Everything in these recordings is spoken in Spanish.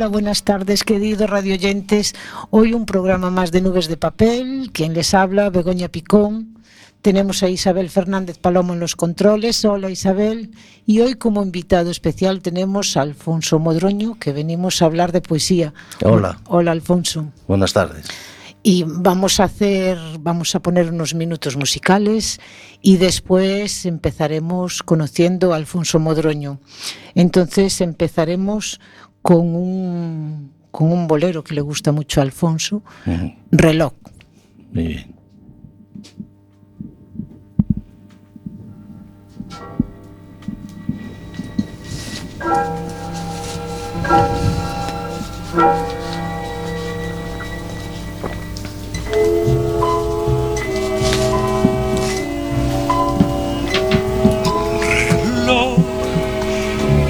Hola, buenas tardes, queridos radioyentes. Hoy un programa más de Nubes de Papel. Quien les habla, Begoña Picón. Tenemos a Isabel Fernández Palomo en los controles. Hola, Isabel. Y hoy como invitado especial tenemos a Alfonso Modroño, que venimos a hablar de poesía. Hola. Hola, Alfonso. Buenas tardes. Y vamos a hacer, vamos a poner unos minutos musicales y después empezaremos conociendo a Alfonso Modroño. Entonces empezaremos con un, con un bolero que le gusta mucho a Alfonso. Reloj. Muy bien.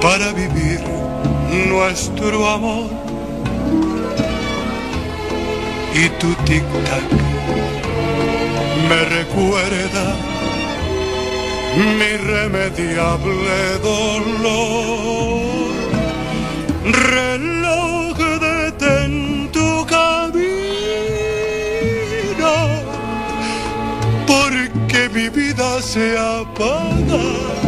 para vivir nuestro amor. Y tu tic-tac me recuerda mi irremediable dolor. Reloj detén tu camino, porque mi vida se apaga.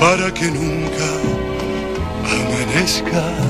para que nunca amanezca.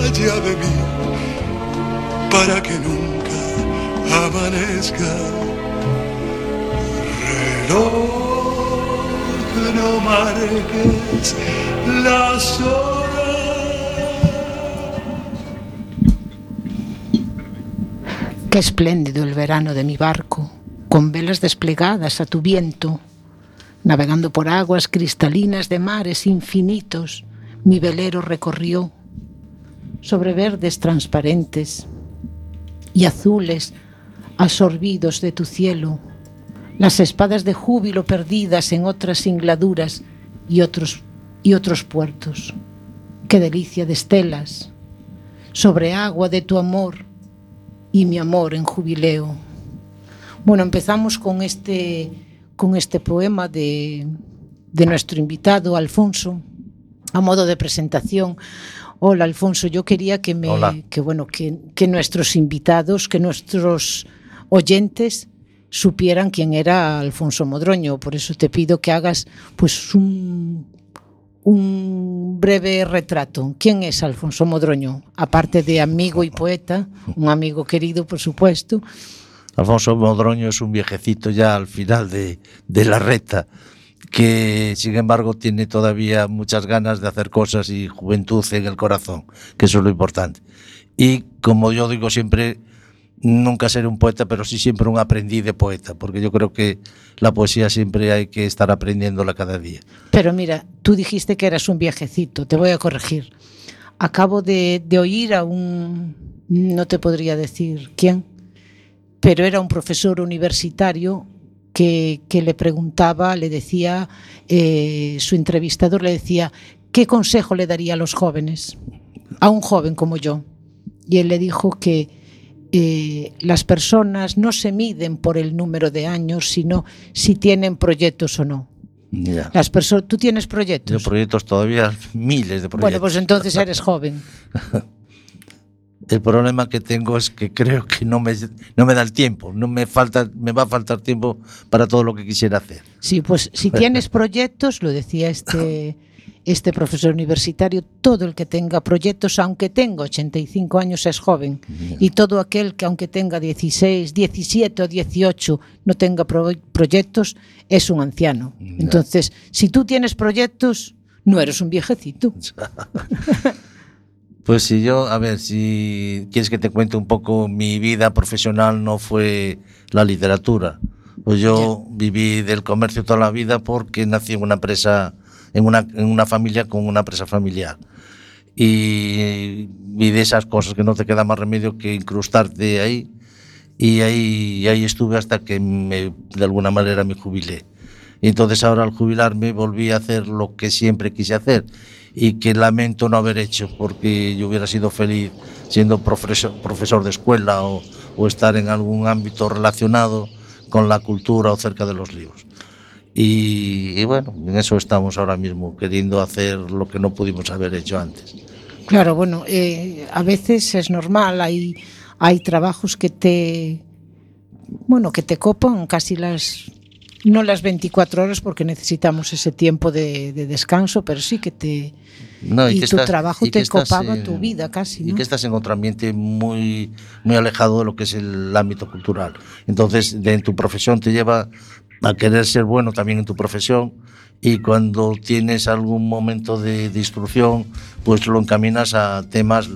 de mí, para que nunca amanezca. Reloj, no marques las horas. Qué espléndido el verano de mi barco, con velas desplegadas a tu viento, navegando por aguas cristalinas de mares infinitos, mi velero recorrió sobre verdes transparentes y azules absorbidos de tu cielo, las espadas de júbilo perdidas en otras singladuras y otros, y otros puertos. Qué delicia de estelas, sobre agua de tu amor y mi amor en jubileo. Bueno, empezamos con este, con este poema de, de nuestro invitado Alfonso, a modo de presentación. Hola Alfonso, yo quería que me Hola. que bueno que, que nuestros invitados, que nuestros oyentes supieran quién era Alfonso Modroño, por eso te pido que hagas pues un un breve retrato. ¿Quién es Alfonso Modroño? Aparte de amigo y poeta, un amigo querido, por supuesto. Alfonso Modroño es un viejecito ya al final de, de la reta que sin embargo tiene todavía muchas ganas de hacer cosas y juventud en el corazón, que eso es lo importante. Y como yo digo siempre, nunca seré un poeta, pero sí siempre un aprendiz de poeta, porque yo creo que la poesía siempre hay que estar aprendiéndola cada día. Pero mira, tú dijiste que eras un viejecito, te voy a corregir. Acabo de, de oír a un, no te podría decir quién, pero era un profesor universitario que, que le preguntaba, le decía, eh, su entrevistador le decía, ¿qué consejo le daría a los jóvenes? A un joven como yo. Y él le dijo que eh, las personas no se miden por el número de años, sino si tienen proyectos o no. Ya. Las personas, ¿Tú tienes proyectos? Yo proyectos todavía, miles de proyectos. Bueno, pues entonces eres joven. El problema que tengo es que creo que no me, no me da el tiempo, no me falta, me va a faltar tiempo para todo lo que quisiera hacer. Sí, pues si tienes proyectos, lo decía este, este profesor universitario, todo el que tenga proyectos, aunque tenga 85 años, es joven. Y todo aquel que aunque tenga 16, 17 o 18 no tenga pro- proyectos, es un anciano. Entonces, si tú tienes proyectos, no eres un viejecito. Pues si yo, a ver, si quieres que te cuente un poco, mi vida profesional no fue la literatura. Pues yo viví del comercio toda la vida porque nací en una empresa, en una, en una familia con una empresa familiar. Y vi de esas cosas que no te queda más remedio que incrustarte ahí. Y ahí, y ahí estuve hasta que me, de alguna manera me jubilé. Y entonces ahora al jubilarme volví a hacer lo que siempre quise hacer y que lamento no haber hecho porque yo hubiera sido feliz siendo profesor, profesor de escuela o, o estar en algún ámbito relacionado con la cultura o cerca de los libros. Y, y bueno, en eso estamos ahora mismo, queriendo hacer lo que no pudimos haber hecho antes. Claro, bueno, eh, a veces es normal, hay, hay trabajos que te, bueno, que te copan casi las, no las 24 horas porque necesitamos ese tiempo de, de descanso, pero sí que te, No, y, que tu estás- trabajo y te copaba en- tu vida casi, Y ¿no? que estás en otro ambiente muy, muy alejado de lo que es el ámbito cultural. Entonces, de, en tu profesión te lleva a querer ser bueno también en tu profesión y cuando tienes algún momento de, de instrucción, pues lo encaminas a temas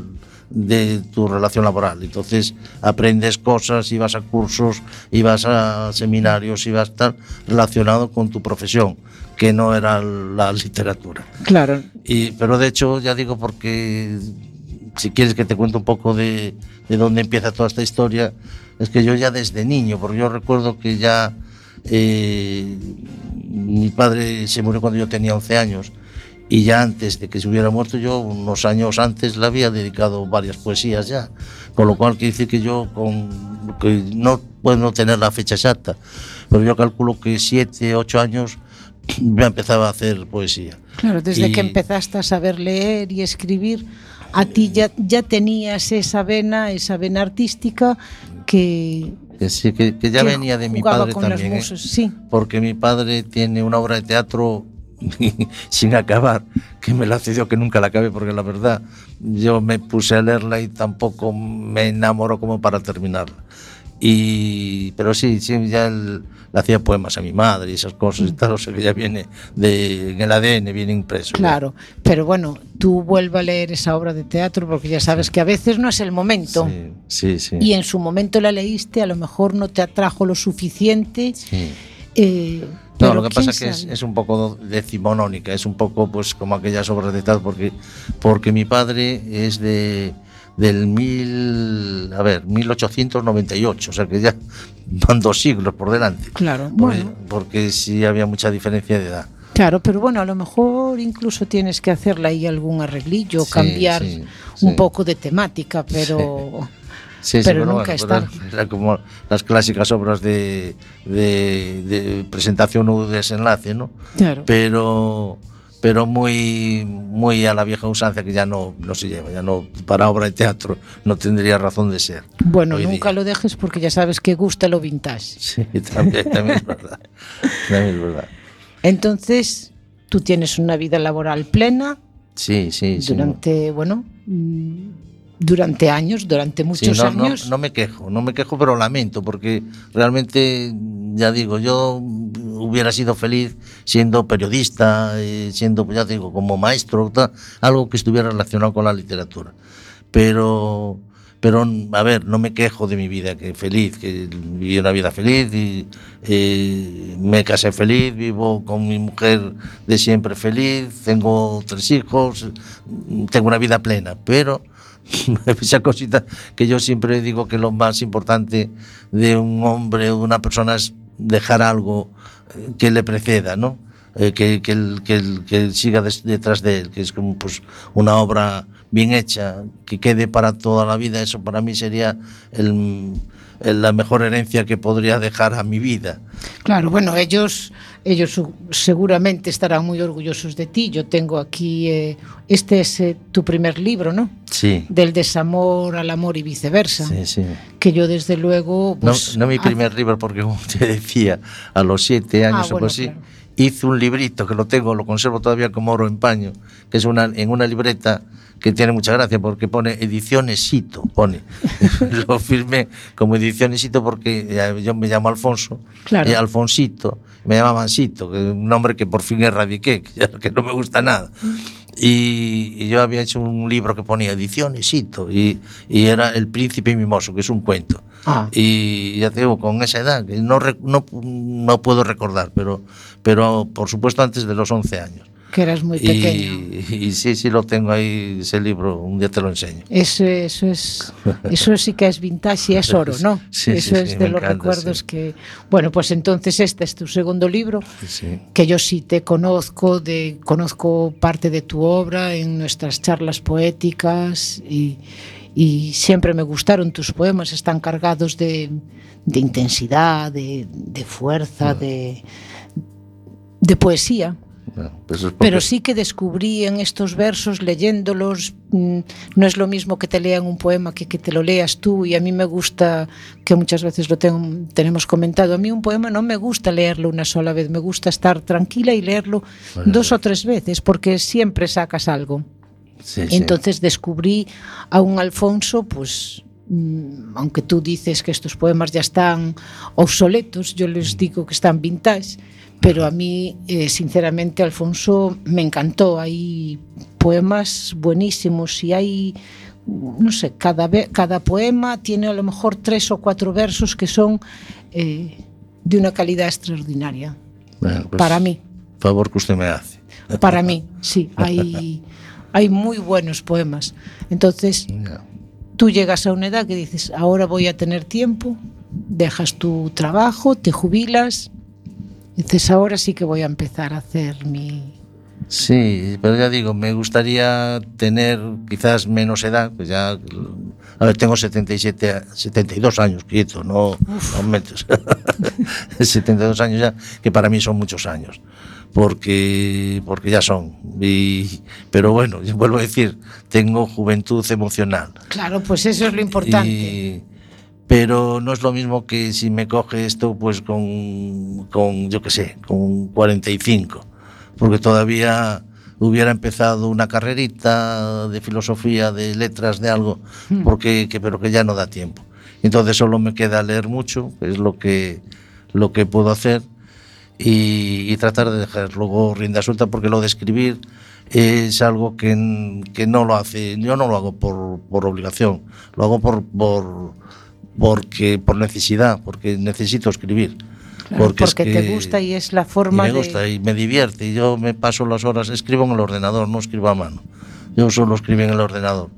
de tu relación laboral. Entonces aprendes cosas y vas a cursos y vas a seminarios y vas a estar relacionado con tu profesión, que no era la literatura. Claro, Y, pero de hecho, ya digo, porque si quieres que te cuente un poco de, de dónde empieza toda esta historia, es que yo ya desde niño, porque yo recuerdo que ya eh, mi padre se murió cuando yo tenía 11 años y ya antes de que se hubiera muerto yo, unos años antes, le había dedicado varias poesías ya, con lo cual quiere decir que yo con, que no puedo no tener la fecha exacta, pero yo calculo que 7, 8 años ya empezaba a hacer poesía. claro, desde Y- que empezaste a saber leer y escribir, a ti ya, ya tenías esa vena, esa vena artística que, Que sí, que, que ya venía de mi padre también. ¿eh? musas, sí. Porque mi padre tiene una obra de teatro sin acabar, que me la cedió que nunca la acabé, porque la verdad yo me puse a leerla y tampoco me enamoró como para terminarla. Y, pero sí, sí, ya le hacía poemas a mi madre y esas cosas y tal, o sea que ya viene de, en el ADN, viene impreso. ya. Claro, pero bueno, tú vuelve a leer esa obra de teatro porque ya sabes que a veces no es el momento. Sí, sí, sí. Y en su momento la leíste, a lo mejor no te atrajo lo suficiente. sí. eh, No, lo que pasa es que es, un poco decimonónica, es un poco pues como aquellas obras de teatro, porque, porque mi padre es de del mil, a ver, 1898, o sea que ya van dos siglos por delante. Claro, Porque, bueno, porque sí había mucha diferencia de edad. claro, pero bueno, a lo mejor incluso tienes que hacerle ahí algún arreglillo, Sí, cambiar sí, un sí. poco de temática, pero Sí, sí, Pero nunca es pero tarde. era como las clásicas obras de, de, de presentación o desenlace, ¿no? claro. pero pero muy muy a la vieja usanza que ya no, no se lleva, ya no para obra de teatro no tendría razón de ser. Bueno, nunca día. lo dejes porque ya sabes que gusta lo vintage. Sí, también, también es verdad. También es verdad. Entonces, tú tienes una vida laboral plena Sí, sí, sí. durante, bueno, durante años, durante muchos no- años. no me quejo, no me quejo, pero lamento, porque realmente ya digo, yo hubiera sido feliz siendo periodista, eh, siendo, ya digo, como maestro, algo que estuviera relacionado con la literatura. Pero, pero, a ver, no me quejo de mi vida, que feliz, que viví una vida feliz y eh, me casé feliz, vivo con mi mujer de siempre feliz, tengo tres hijos, tengo una vida plena, pero esa cosita que yo siempre digo que lo más importante de un hombre o de una persona es dejar algo eh, que le preceda, ¿no? Eh, que, que, el, que, el, que siga detrás de él, que es como pues, una obra bien hecha, que quede para toda la vida, eso para mí sería el, la mejor herencia que podría dejar a mi vida. Claro, bueno, ellos, ellos seguramente estarán muy orgullosos de ti. Yo tengo aquí, eh, este es eh, tu primer libro, ¿no? Sí. Del desamor al amor y viceversa. Sí, sí. Que yo desde luego... Pues, no, no mi primer libro, porque como te decía, a los siete años ah, bueno, o así... Claro hice un librito que lo tengo, lo conservo todavía como oro en paño, que es una, en una libreta que tiene mucha gracia porque pone edicionesito, pone. lo firmé como edicionesito porque yo me llamo Alfonso, claro. y Alfonsito, me llamaban Sito, un nombre que por fin erradiqué, que, no me gusta nada. Y, y, yo había hecho un libro que ponía edicionesito y, y era El príncipe mimoso, que es un cuento. Ah. Y ya te digo, con esa edad, que no, no, no puedo recordar, pero, pero por supuesto antes de los 11 años. Que eras muy pequeño. Y, y, sí, sí lo tengo ahí, ese libro, un día te lo enseño. Eso, eso, es, eso sí que es vintage y es oro, ¿no? Sí, eso sí, es sí, de los encanta, recuerdos que... Bueno, pues entonces este es tu segundo libro, que yo sí te conozco, de, conozco parte de tu obra en nuestras charlas poéticas y, y siempre me gustaron tus poemas, están cargados de, de intensidad, de, de fuerza, de, de poesía. Bueno, pues es porque- Pero sí que descubrí en estos versos, leyéndolos, mm, no es lo mismo que te lean un poema que que te lo leas tú. Y a mí me gusta, que muchas veces lo tengo- tenemos comentado, a mí un poema no me gusta leerlo una sola vez, me gusta estar tranquila y leerlo Bueno, dos o tres veces, porque siempre sacas algo. sí, sí. Entonces descubrí a un Alfonso, pues mm, aunque tú dices que estos poemas ya están obsoletos, yo les digo que están vintage, pero a mí, eh, sinceramente, Alfonso me encantó. Hay poemas buenísimos y hay, no sé, cada, cada poema tiene a lo mejor tres o cuatro versos que son eh, de una calidad extraordinaria. Bueno, pues, Para mí. Favor que usted me hace. Para mí, sí, hay, hay muy buenos poemas. Entonces, tú llegas a una edad que dices, ahora voy a tener tiempo, dejas tu trabajo, te jubilas, dices, ahora sí que voy a empezar a hacer mi... Sí, pero ya digo, me gustaría tener quizás menos edad, pues ya, a ver, tengo 77, a- 72 años, quieto, no, no metes. 72 años ya, que para mí son muchos años, porque, porque ya son. Y, pero bueno, yo vuelvo a decir, tengo juventud emocional. Claro, pues eso es lo importante. Y- pero no es lo mismo que si me coge esto pues con, con yo qué sé, con 45, porque todavía hubiera empezado una carrerita de filosofía, de letras, de algo, porque que, pero que ya no da tiempo. Entonces solo me queda leer mucho, es lo que lo que puedo hacer y, y tratar de dejar luego rienda suelta porque lo de escribir es algo que, que no lo hace, yo no lo hago por, por obligación, lo hago por, por, porque, por necesidad, porque necesito escribir. Claro, porque es te que- gusta y es la y forma me de... gusta y me divierte. Y yo me paso las horas, escribo en el ordenador, no escribo a mano. Yo solo escribo en el ordenador.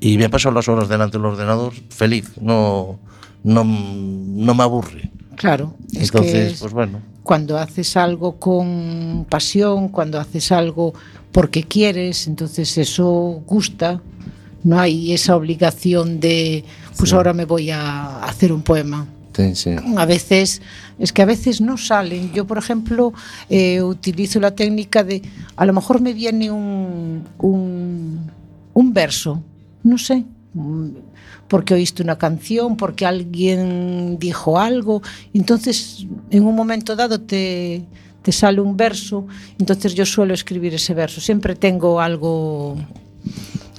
Y me paso las horas delante del ordenador feliz, no, no, no me aburre. Claro, es Entonces, que es- pues bueno. cuando haces algo con pasión, cuando haces algo porque quieres, entonces eso gusta. No hay esa obligación de, pues ahora me voy a hacer un poema. Sí, sí. A veces, es que a veces no salen. Yo, por ejemplo, eh, utilizo la técnica de, a lo mejor me viene un, un, un verso, no sé, porque oíste una canción, porque alguien dijo algo, entonces en un momento dado te, te sale un verso, entonces yo suelo escribir ese verso, siempre tengo algo,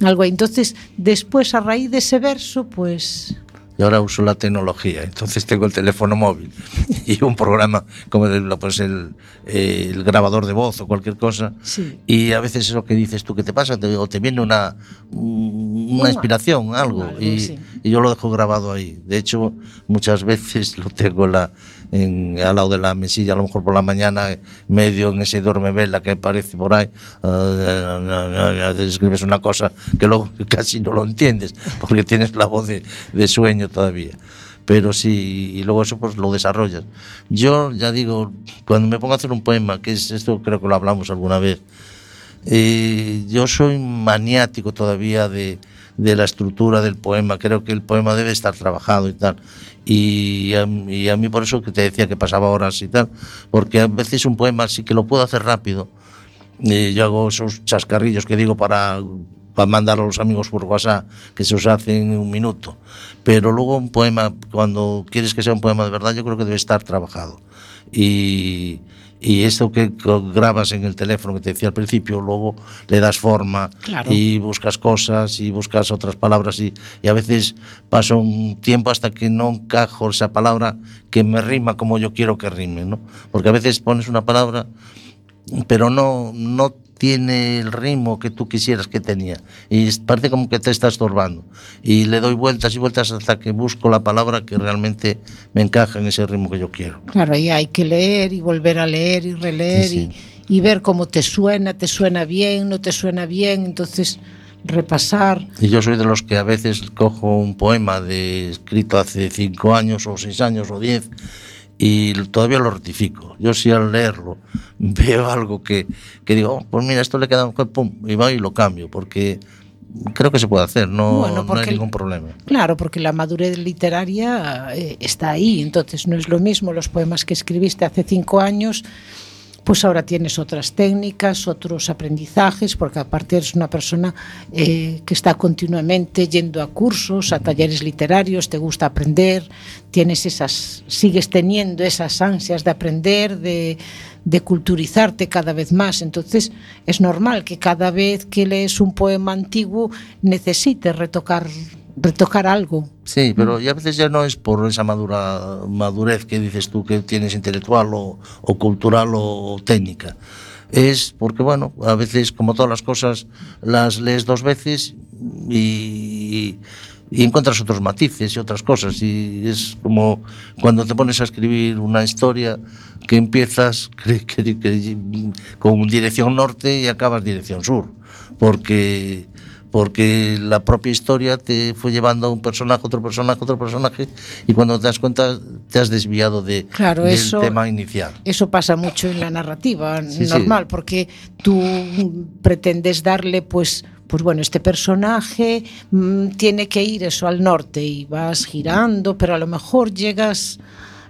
algo ahí. Entonces, después a raíz de ese verso, pues y ahora uso la tecnología. Entonces tengo el teléfono móvil y un programa como el, pues el, el grabador de voz o cualquier cosa. Sí. Y a veces eso que dices tú, ¿qué te pasa? Te- o te viene una, una Una- inspiración, algo, algo, y, sí. y yo lo dejo grabado ahí. De hecho, muchas veces lo tengo en la, en, al lado de la mesilla, a lo mejor por la mañana, medio en ese duerme vela que aparece por ahí. ah, escribes una cosa que luego casi no lo entiendes, porque tienes la voz de, de sueño todavía. Pero sí, y luego eso pues lo desarrollas. Yo ya digo, cuando me pongo a hacer un poema, que es esto creo que lo hablamos alguna vez, eh, yo soy maniático todavía de, de la estructura del poema. Creo que el poema debe estar trabajado y tal. Y a, y a mí por eso que te decía que pasaba horas y tal, porque a veces un poema sí que lo puedo hacer rápido. Eh, yo hago esos chascarrillos que digo para, para mandar a los amigos por WhatsApp, que se os hacen en un minuto. Pero luego un poema, cuando quieres que sea un poema de verdad, yo creo que debe estar trabajado. Y, y esto que grabas en el teléfono que te decía al principio, luego le das forma Claro. y buscas cosas y buscas otras palabras y, y a veces pasa un tiempo hasta que no encajo esa palabra que me rima como yo quiero que rime, ¿no? Porque a veces pones una palabra pero no, no tiene el ritmo que tú quisieras que tenía. Y parece como que te está estorbando. Y le doy vueltas y vueltas hasta que busco la palabra que realmente me encaja en ese ritmo que yo quiero. Claro, y hay que leer y volver a leer y releer Sí, Y, y ver cómo te suena, te suena bien, no te suena bien, entonces repasar. Y yo soy de los que a veces cojo un poema de escrito hace cinco años o seis años o diez y todavía lo rectifico. Yo sí al leerlo veo algo que, que digo, "Oh, pues mira, esto le queda un pum, y va y lo cambio, porque creo que se puede hacer, no, Bueno, no hay ningún problema. Claro, porque la madurez literaria eh, está ahí, entonces no es lo mismo los poemas que escribiste hace cinco años, pues ahora tienes otras técnicas, otros aprendizajes, porque aparte eres una persona eh, que está continuamente yendo a cursos, a talleres literarios, te gusta aprender, tienes esas, sigues teniendo esas ansias de aprender, de, de culturizarte cada vez más. Entonces es normal que cada vez que lees un poema antiguo necesites retocar, retocar algo. Sí, pero y a veces ya no es por esa madura, madurez que dices tú que tienes intelectual o, o cultural o, técnica. Es porque, bueno, a veces, como todas las cosas, las lees dos veces y, y encuentras otros matices y otras cosas. Y es como cuando te pones a escribir una historia que empiezas que- que- que- con dirección norte y acabas dirección sur. Porque porque la propia historia te fue llevando a un personaje, otro personaje, otro personaje, y cuando te das cuenta te has desviado de, Claro, del eso- tema inicial. Eso pasa mucho en la narrativa Sí, sí. normal, porque tú pretendes darle, pues, pues bueno, este personaje mm, tiene que ir eso al norte y vas girando, pero a lo mejor llegas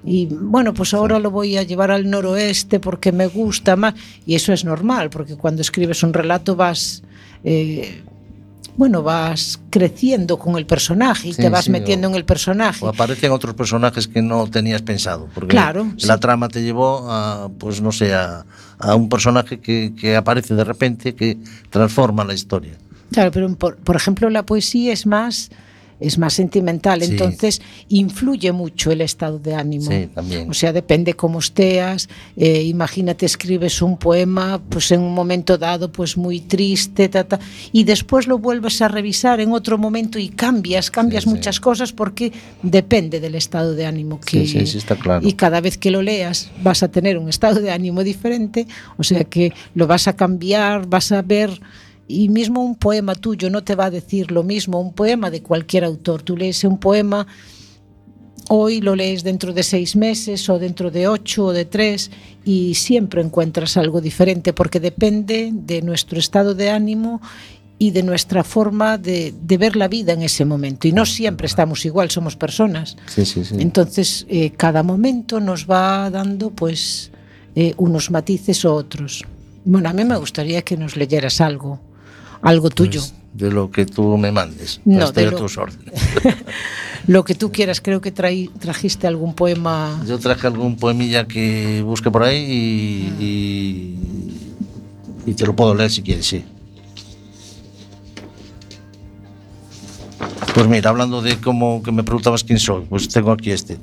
y bueno, pues ahora lo voy a llevar al noroeste porque me gusta más y eso es normal, porque cuando escribes un relato vas eh, bueno, vas creciendo con el personaje y Sí, te vas sí, metiendo o- en el personaje. O aparecen otros personajes que no tenías pensado. Porque Claro, la sí. trama te llevó a, pues no sé, a, a un personaje que, que aparece de repente que transforma la historia. Claro, pero por, por ejemplo la poesía es más es más sentimental, Sí. entonces influye mucho el estado de ánimo. Sí, también. O sea, depende cómo estés. eh, imagínate, escribes un poema, pues en un momento dado, pues muy triste, ta, ta, y después lo vuelves a revisar en otro momento y cambias, cambias Sí, muchas cosas porque depende del estado de ánimo que. Sí, sí, sí, está claro. Y cada vez que lo leas vas a tener un estado de ánimo diferente, o sea que lo vas a cambiar, vas a ver y mismo un poema tuyo no te va a decir lo mismo, un poema de cualquier autor. Tú lees un poema, hoy lo lees dentro de seis meses o dentro de ocho o de tres y siempre encuentras algo diferente porque depende de nuestro estado de ánimo y de nuestra forma de, de ver la vida en ese momento. Y no siempre estamos igual, somos personas. Sí, sí, sí. Entonces, eh, cada momento nos va dando pues eh, unos matices o otros. Bueno, a mí me gustaría que nos leyeras algo, algo tuyo. Pues, de lo que tú me mandes. No, Estoy de a lo- tus órdenes. Lo que tú quieras, creo que traí- trajiste algún poema. Yo traje algún poemilla que busque por ahí y, y, y te lo puedo leer si quieres, sí. Pues mira, hablando de cómo que me preguntabas quién soy, pues tengo aquí este,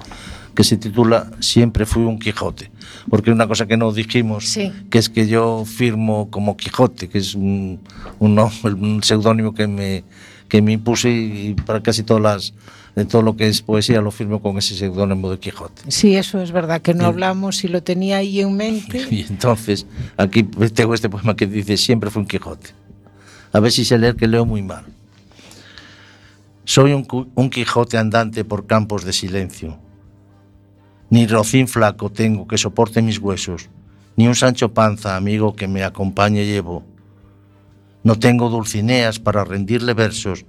que se titula Siempre fui un Quijote. Porque una cosa que no dijimos, Sí. que es que yo firmo como Quijote, que es un, un, un seudónimo que me, que me impuse y para casi todas las, de todo lo que es poesía lo firmo con ese seudónimo de Quijote. Sí, eso es verdad, que no hablamos y lo tenía ahí en mente. Y entonces aquí tengo este poema que dice Siempre fue un Quijote. A ver si sé leer que leo muy mal. Soy un, un Quijote andante por campos de silencio. Ni rocín flaco tengo que soporte mis huesos, ni un Sancho Panza amigo que me acompañe llevo. No tengo dulcineas para rendirle versos,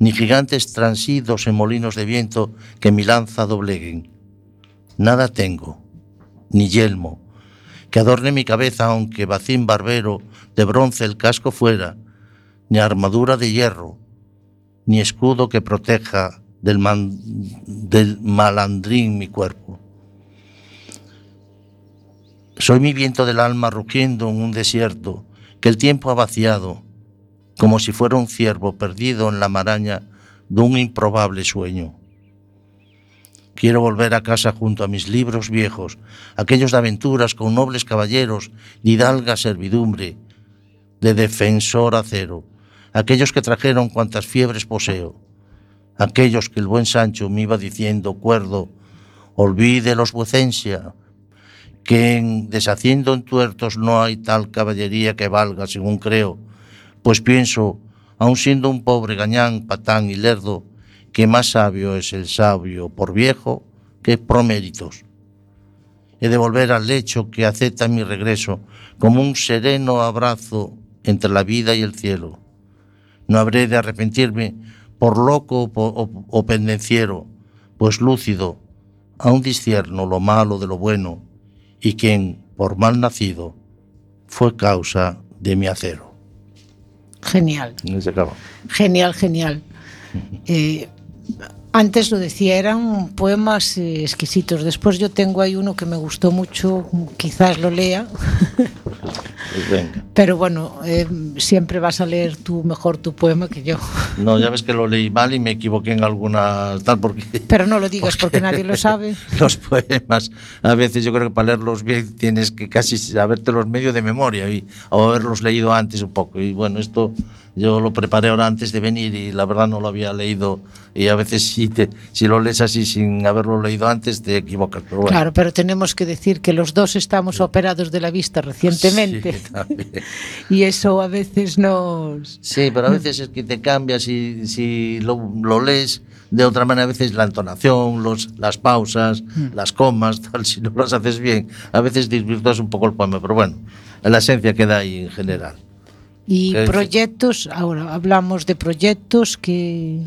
ni gigantes transidos en molinos de viento que mi lanza dobleguen. Nada tengo, ni yelmo, que adorne mi cabeza aunque bacín barbero de bronce el casco fuera, ni armadura de hierro, ni escudo que proteja del, del malandrín mi cuerpo. Soy mi viento del alma rugiendo en un desierto que el tiempo ha vaciado, como si fuera un ciervo perdido en la maraña de un improbable sueño. Quiero volver a casa junto a mis libros viejos, aquellos de aventuras con nobles caballeros, de hidalga servidumbre, de defensor acero, aquellos que trajeron cuantas fiebres poseo, aquellos que el buen Sancho me iba diciendo cuerdo, olvide los vuecencia, que en deshaciendo en tuertos no hay tal caballería que valga, según creo, pues pienso, aun siendo un pobre gañán, patán y lerdo, que más sabio es el sabio por viejo que por méritos. He de volver al lecho que acepta mi regreso como un sereno abrazo entre la vida y el cielo. No habré de arrepentirme por loco o- o pendenciero, pues lúcido, aún discierno lo malo de lo bueno, y quien, por mal nacido, fue causa de mi acero. Genial, se acaba. genial, genial. Eh, antes lo decía, eran poemas eh, exquisitos. Después yo tengo ahí uno que me gustó mucho, quizás lo lea, Pues venga. pero bueno, eh, siempre vas a leer tú mejor tu poema que yo. No, ya ves que lo leí mal y me equivoqué en alguna tal porque Pero no lo digas porque nadie lo sabe. los poemas a veces yo creo que para leerlos bien tienes que casi sabértelos medio de memoria y o haberlos leído antes un poco y bueno esto yo lo preparé ahora antes de venir y la verdad no lo había leído y a veces si te si lo lees así sin haberlo leído antes te equivocas pero bueno Claro, pero tenemos que decir que los dos estamos operados de la vista recientemente Sí, también. y eso a veces nos... Sí, pero a veces es que te cambias y si lo, lo lees de otra manera, a veces la entonación, los, las pausas, las comas, tal, si no las haces bien, a veces desvirtuas un poco el poema, pero bueno, la esencia queda ahí en general. Y proyectos, ahora hablamos de proyectos que...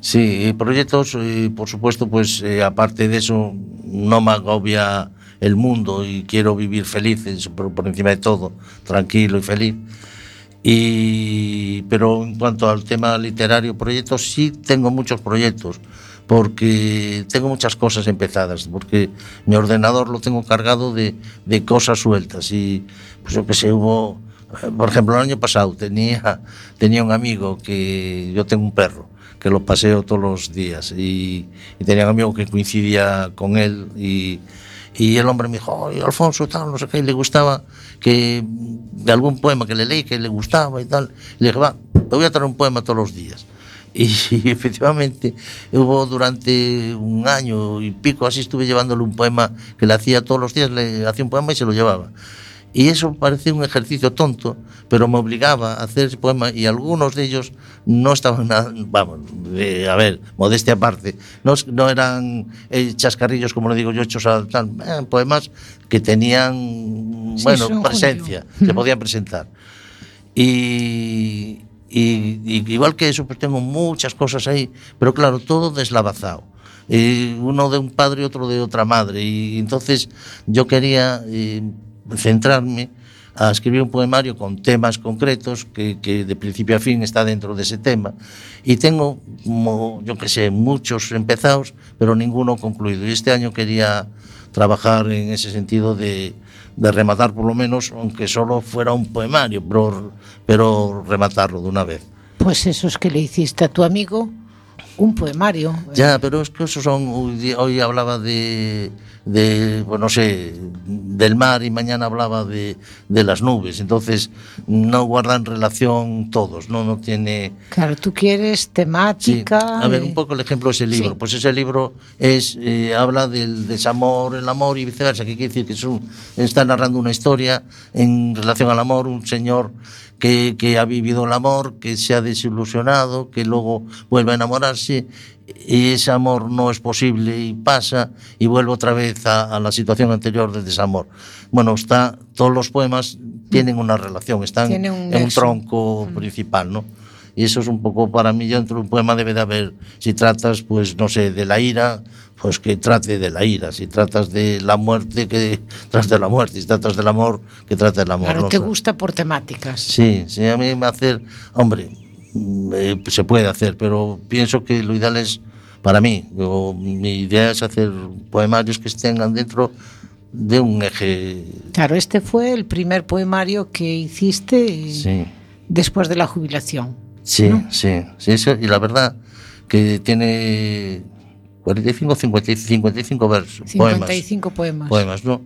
Sí, proyectos, por supuesto, pues eh, aparte de eso, no me agobia el mundo y quiero vivir feliz por, por encima de todo, tranquilo y feliz. Y, pero en cuanto al tema literario, proyectos, sí tengo muchos proyectos, porque tengo muchas cosas empezadas, porque mi ordenador lo tengo cargado de, de cosas sueltas y, pues yo que sé, hubo, por ejemplo, el año pasado tenía, tenía un amigo que yo tengo un perro que lo paseo todos los días y, y tenía un amigo que coincidía con él y, Y el hombre me dijo, oh, Alfonso, tal, no sé qué, y le gustaba que mm, de algún poema que le leí, que le gustaba y tal. Y le dije, va, te voy a traer un poema todos los días. Y, efectivamente hubo durante un año y pico así estuve llevándole un poema que le hacía todos los días, le hacía un poema y se lo llevaba. Y eso parecía un ejercicio tonto, pero me obligaba a hacer ese poema y algunos de ellos no estaban, nada, vamos, eh, a ver, modestia aparte, no, no eran eh, chascarrillos, como lo digo yo, hechos a tal, eh, poemas que tenían, Sí, bueno, presencia, se podían presentar. Y, y- y igual que eso, pues tengo muchas cosas ahí, pero claro, todo deslavazado. Eh, uno de un padre y otro de otra madre. Y entonces yo quería eh, centrarme a escribir un poemario con temas concretos que, que de principio a fin está dentro de ese tema. Y tengo, como, yo que sé, muchos empezados, pero ninguno concluido. Y este año quería trabajar en ese sentido de, de rematar por lo menos, aunque solo fuera un poemario, pero, pero rematarlo de una vez. Pues esos que le hiciste a tu amigo, un poemario. Ya, pero es que esos son. Hoy, hoy hablaba de, de, pues no sé, del mar y mañana hablaba de, de las nubes. Entonces, no guardan relación todos, ¿no? No tiene. Claro, tú quieres Sí. temática. A ver, un poco el ejemplo de ese libro. Sí. Pues ese libro es eh, habla del desamor, el amor y viceversa. Que quiere decir que es un- está narrando una historia en relación al amor, un señor que, que ha vivido el amor, que se ha desilusionado, que luego vuelve a enamorarse y ese amor no es posible y pasa y vuelve otra vez a, a la situación anterior del desamor. Bueno, está todos los poemas tienen una relación, están un en un tronco principal, ¿no? Y eso es un poco para mí, dentro de un poema debe de haber, si tratas, pues no sé, de la ira, pues que trate de la ira, si tratas de la muerte, que trate de la muerte, si tratas del amor, que trate del amor. Claro, ¿no? te gusta por temáticas. Sí, sí, a mí me hacer, hombre, mm, eh, se puede hacer, pero pienso que lo ideal es, para mí, mi idea es hacer poemarios que tengan dentro de un eje. Claro, este fue el primer poemario que hiciste Sí. después de la jubilación. Sí, sí, sí, eso, y la verdad que tiene 45, 50, 55 versos, poemas, 55 poemas. poemas, ¿no?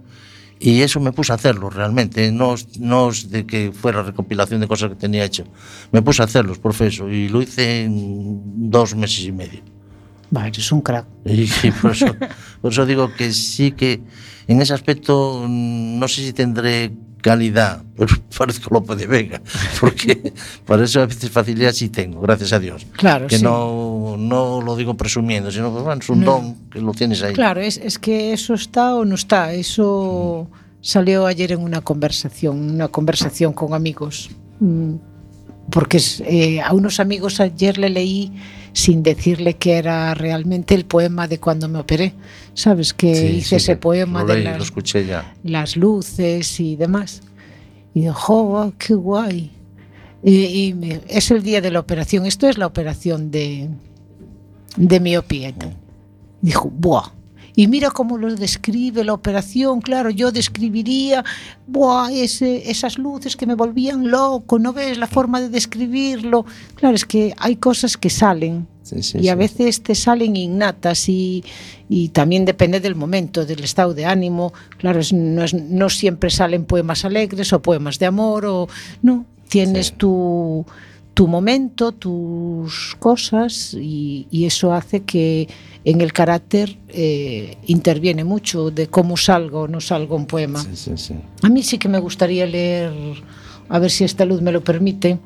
Y eso me puse a hacerlo realmente, no, es- no de que fuera recopilación de cosas que tenía hecho. Me puse a hacerlos, profesor, y lo hice en dos meses y medio. Vale, es un crack. Y, y por, eso, por eso digo que sí que en ese aspecto no sé si tendré calidad. Pues parece que Lopo de Vega, porque para eso a veces facilidad sí tengo, gracias a Dios. Claro, Que sí. no, no lo digo presumiendo, sino que bueno, es un no. don que lo tienes ahí. Claro, es, es que eso está o no está, eso... Salió ayer en una conversación, una conversación con amigos, mm, porque eh, a unos amigos ayer le leí sin decirle que era realmente el poema de cuando me operé. ¿Sabes? Que Sí, hice sí, ese poema lo de leí, las, lo escuché ya. las luces y demás. Y digo, "Jo, qué guay. Y, y me- es el día de la operación. Esto es la operación de, de miopía. y tal. Dijo, ¡buah! Y mira cómo lo describe la operación. Claro, yo describiría, ¡buah! Ese, esas luces que me volvían loco. ¿No ves la forma de describirlo? Claro, es que hay cosas que salen Sí, sí, y a sí. veces te salen innatas y, y también depende del momento, del estado de ánimo. Claro, es- no, es- no siempre salen poemas alegres o poemas de amor o no, tienes tu, tu momento, tus cosas y, y eso hace que en el carácter eh, interviene mucho de cómo salga o no salga un poema. Sí, sí, sí. A mí sí que me gustaría leer, a ver si esta luz me lo permite,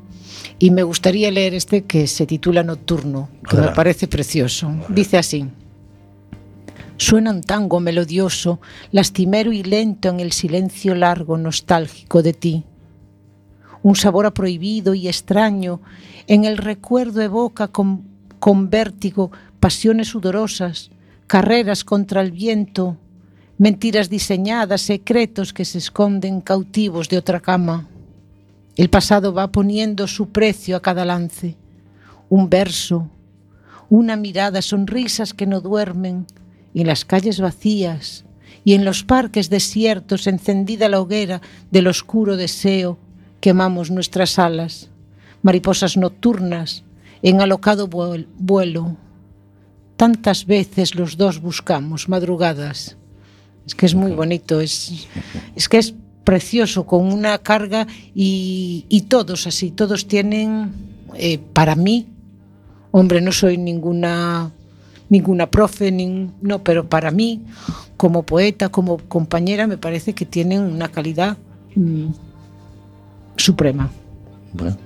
y me gustaría leer este que se titula Nocturno, que me parece precioso. Dice así. Suena un tango melodioso, lastimero y lento en el silencio largo, nostálgico de ti. Un sabor a prohibido y extraño en el recuerdo evoca con, vértigo pasiones sudorosas, carreras contra el viento, mentiras diseñadas, secretos que se esconden cautivos de otra cama. El pasado va poniendo su precio a cada lance. Un verso, una mirada, sonrisas que no duermen, y en las calles vacías, y en los parques desiertos, encendida la hoguera del oscuro deseo, quemamos nuestras alas, mariposas nocturnas, en alocado vuel- vuelo. Tantas veces los dos buscamos madrugadas. Es que es muy bonito, es, es que es precioso, con una carga y, y todos así, todos tienen, eh, para mí, hombre, no soy ninguna ninguna profe, nin- no, pero para mí, como poeta, como compañera, me parece que tienen una calidad mm, suprema. Bueno.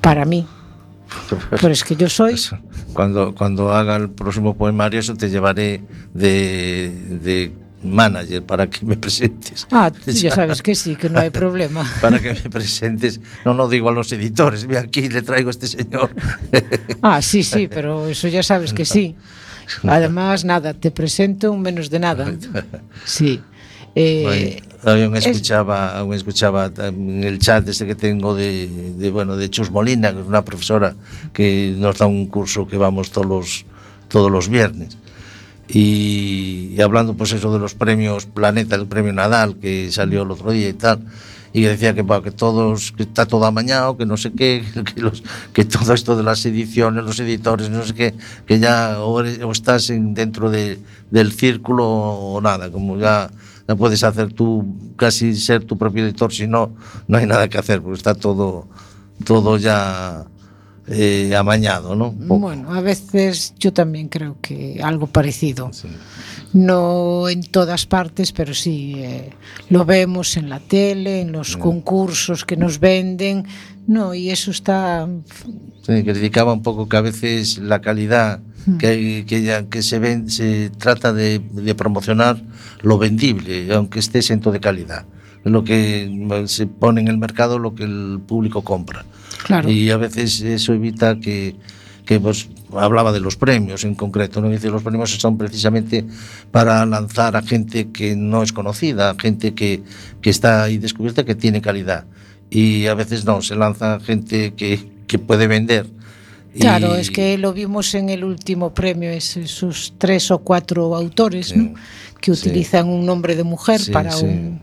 Para mí. Pero es que yo soy. Cuando, cuando haga el próximo poemario, eso te llevaré de, de manager para que me presentes. Ah, tú ya sabes que sí, que no hay problema. para que me presentes. No, no digo a los editores, ve aquí le traigo a este señor. ah, sí, sí, pero eso ya sabes que sí. Además, nada, te presento un menos de nada. Sí. Eh, Bueno, aún es- escuchaba, escuchaba en el chat este que tengo de, de, bueno de Chus Molina, que es una profesora que nos da un curso que vamos todos los, todos los viernes. Y, y hablando pues eso de los premios Planeta, el premio Nadal que salió el otro día y tal. y que decía que, bueno, que todos, que está todo amañado, que no sé qué, que, los, que todo esto de las ediciones, los editores, no sé qué, que ya o, o estás en, dentro de, del círculo o nada, como ya, ya puedes hacer tú, casi ser tu propio editor, si no, no hay nada que hacer, porque está todo, todo ya eh, amañado, ¿no? Bueno, a veces yo también creo que algo parecido. Sí. No en todas partes, pero sí eh, lo vemos en la tele, en los concursos que nos venden. No, y eso está. Sí, criticaba un poco que a veces la calidad mm. que, que, que se, ven, se trata de, de promocionar lo vendible, aunque esté exento de calidad. Lo que se pone en el mercado, lo que el público compra. Claro. Y a veces eso evita que, que pues, hablaba de los premios en concreto, ¿no? Dice, los premios son precisamente para lanzar a gente que no es conocida, gente que, que está ahí descubierta, que tiene calidad. Y a veces no, se lanza gente que, que puede vender. Claro, y... es que lo vimos en el último premio, es esos tres o cuatro autores sí, ¿no? que utilizan sí. un nombre de mujer sí, para un...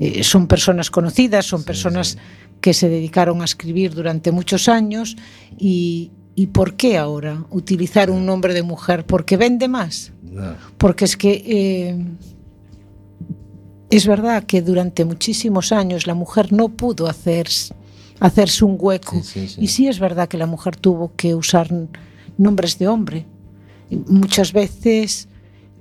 Eh, son personas conocidas, son personas que se dedicaron a escribir durante muchos años y, ¿y por qué ahora utilizar un nombre de mujer? ¿Porque vende más? No. Porque es que eh, es verdad que durante muchísimos años la mujer no pudo hacer, hacerse un hueco. Sí, sí, sí. Y sí es verdad que la mujer tuvo que usar nombres de hombre. Muchas veces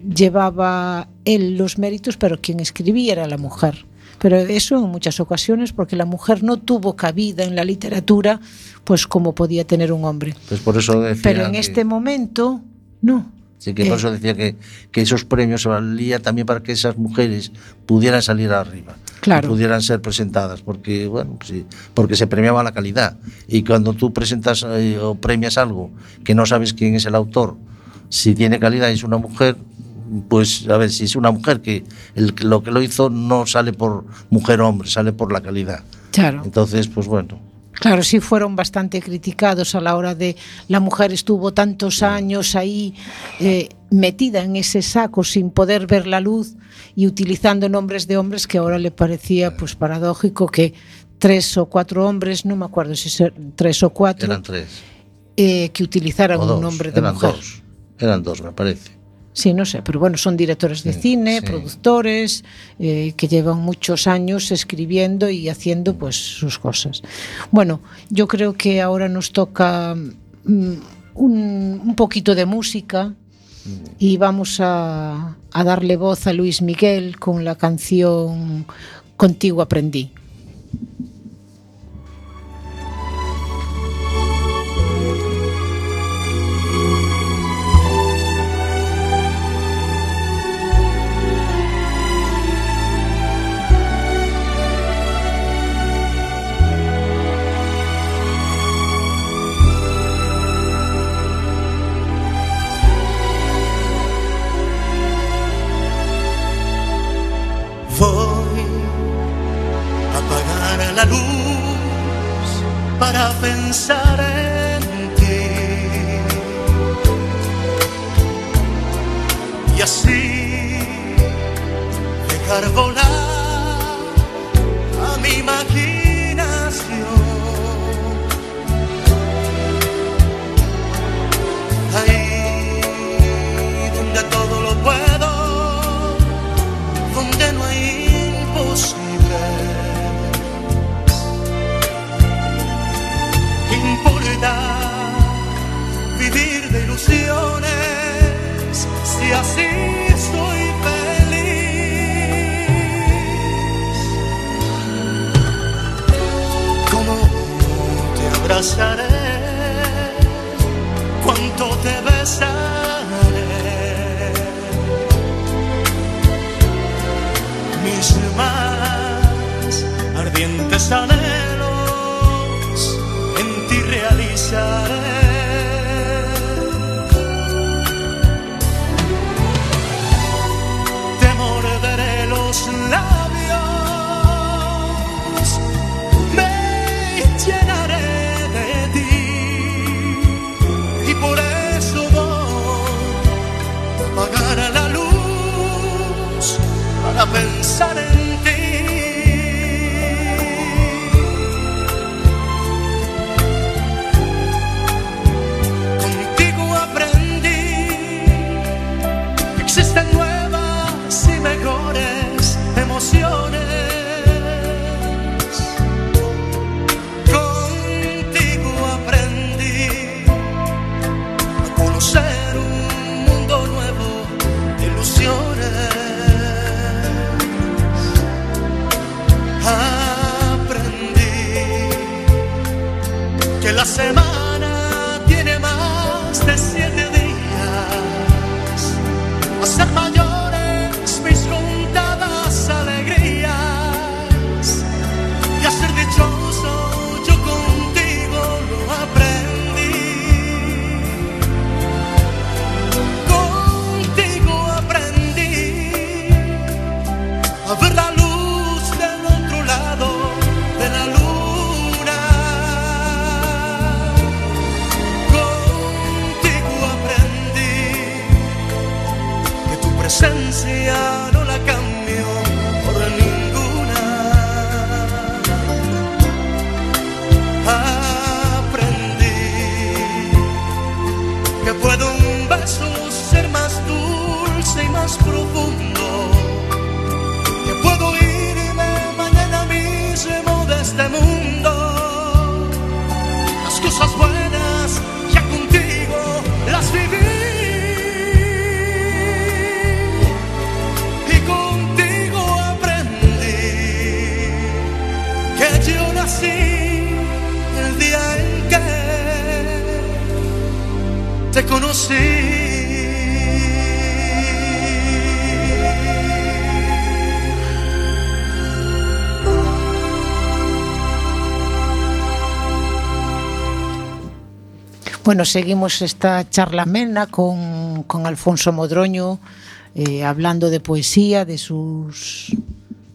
llevaba él los méritos, pero quien escribía era la mujer. Pero eso en muchas ocasiones porque la mujer no tuvo cabida en la literatura, pues como podía tener un hombre. Pues por eso decía Pero en que... este momento, no. Sí, que por eh, eso decía que, que esos premios valía también para que esas mujeres pudieran salir arriba. Claro. pudieran ser presentadas, porque bueno, sí, porque se premiaba la calidad. Y cuando tú presentas eh, o premias algo que no sabes quién es el autor, si tiene calidad y es una mujer, pues a ver, si es una mujer que el, lo que lo hizo no sale por mujer o hombre, sale por la calidad. Claro. Entonces, pues bueno. Claro, sí fueron bastante criticados a la hora de la mujer estuvo tantos años ahí eh, metida en ese saco sin poder ver la luz y utilizando nombres de hombres que ahora le parecía pues paradójico que tres o cuatro hombres, no me acuerdo si ser tres o cuatro, eran tres, eh, que utilizaran dos, un nombre de eran mujer. Dos, eran dos, me parece. Sí, no sé, pero bueno, son directores de sí, cine, sí. productores, eh, que llevan muchos años escribiendo y haciendo pues sus cosas. Bueno, yo creo que ahora nos toca mm, un, un, poquito de música y vamos a, a darle voz a Luis Miguel con la canción Contigo aprendí. Pensar en ti. Y así dejar volar Bueno, seguimos esta charla amena con, con Alfonso Modroño, eh, hablando de poesía, de sus,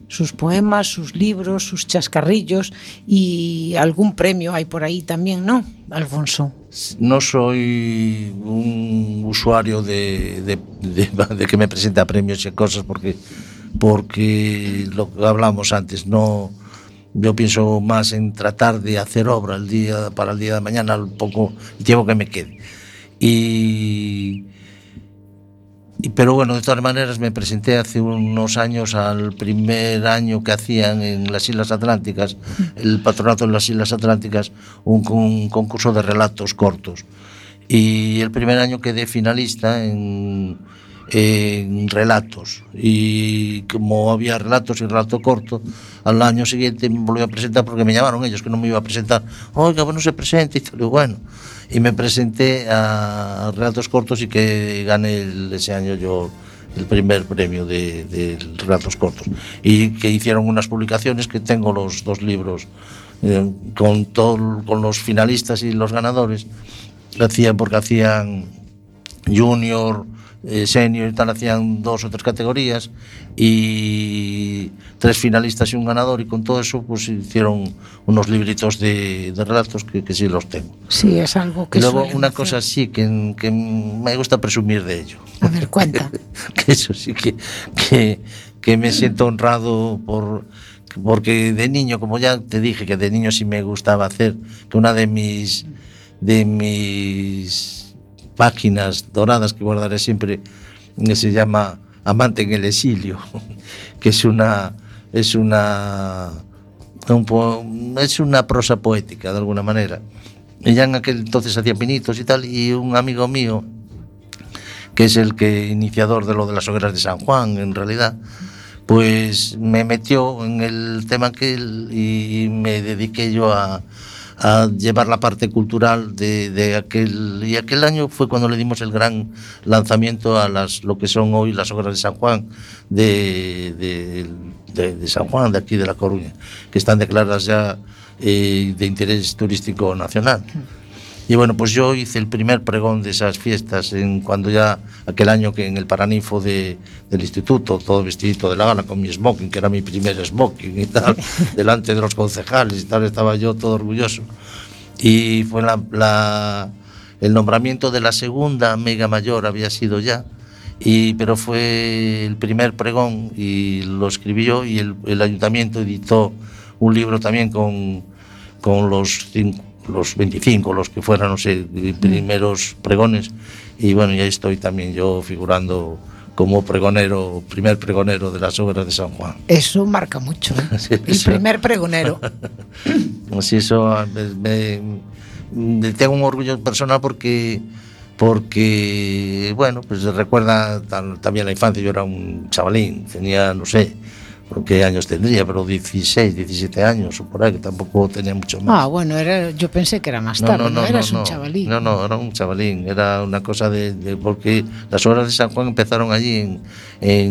sus poemas, sus libros, sus chascarrillos y algún premio hay por ahí también, ¿no, Alfonso? No soy un usuario de, de- de- de que me presente a premios y cosas porque, porque lo que hablamos antes, no, yo pienso más en tratar de hacer obra el día para el día de mañana, el poco tiempo que me quede. Y, y, pero bueno, de todas maneras me presenté hace unos años al primer año que hacían en las Islas Atlánticas, el patronato de las Islas Atlánticas, un, un concurso de relatos cortos. Y el primer año quedé finalista en en relatos. E como había relatos e relato corto al año siguiente me volví a presentar porque me llamaron ellos que non me iba a presentar. Oiga, bueno, se presente e tal, bueno e me presenté a relatos cortos e que gané el, ese año yo el primer premio de, de relatos cortos. Y que hicieron unas publicaciones que tengo los dos libros eh, con, todo, con los finalistas y los ganadores. Hacían porque hacían junior eh, senior y tal, hacían dos o tres categorías y tres finalistas y un ganador y con todo eso pues hicieron unos libritos de, de relatos que, que sí los tengo. Sí, es algo que y luego una hacer. cosa sí que, que me gusta presumir de ello. A ver, cuenta. que eso sí que, que, que me siento honrado por porque de niño, como ya te dije que de niño sí me gustaba hacer, que una de mis de mis páginas doradas que guardaré siempre que se llama Amante en el exilio, que es una es una un es una prosa poética de alguna manera. Y ya en aquel entonces hacía pinitos y tal, y un amigo mío que es el que iniciador de lo de las hogueras de San Juan, en realidad, pues me metió en el tema aquel y me dediqué yo a, a llevar la parte cultural de, de aquel y aquel año fue cuando le dimos el gran lanzamiento a las lo que son hoy las hogueras de San Juan de- de San Juan de aquí de la Coruña que están declaradas ya eh, de interés turístico nacional y bueno, pues yo hice el primer pregón de esas fiestas en cuando ya aquel año que en el Paraninfo de, del instituto, todo vestidito de la gala con mi smoking, que era mi primer smoking y tal, delante de los concejales y tal, estaba yo todo orgulloso. Y fue la, la- el nombramiento de la segunda mega mayor había sido ya, y, pero fue el primer pregón y lo escribí yo y el, el ayuntamiento editó un libro también con, con los, cin- los 25, los que fueran, no sé, primeros pregones. Y bueno, ya estoy también yo figurando como pregonero, primer pregonero de las obras de San Juan. Eso marca mucho. ¿eh? Sí, El eso. primer pregonero. Así eso me, me- tengo un orgullo personal porque porque bueno pues recuerda también la infancia yo era un chavalín tenía no sé o que años tendría, pero 16, 17 años, ou por aí, que tampouco tenía mucho máis. Ah, bueno, era, yo pensé que era máis tarde, no, no, no, no eras no, un chavalín. No, no, era un chavalín, era una cosa de, de porque las obras de San Juan empezaron allí en, en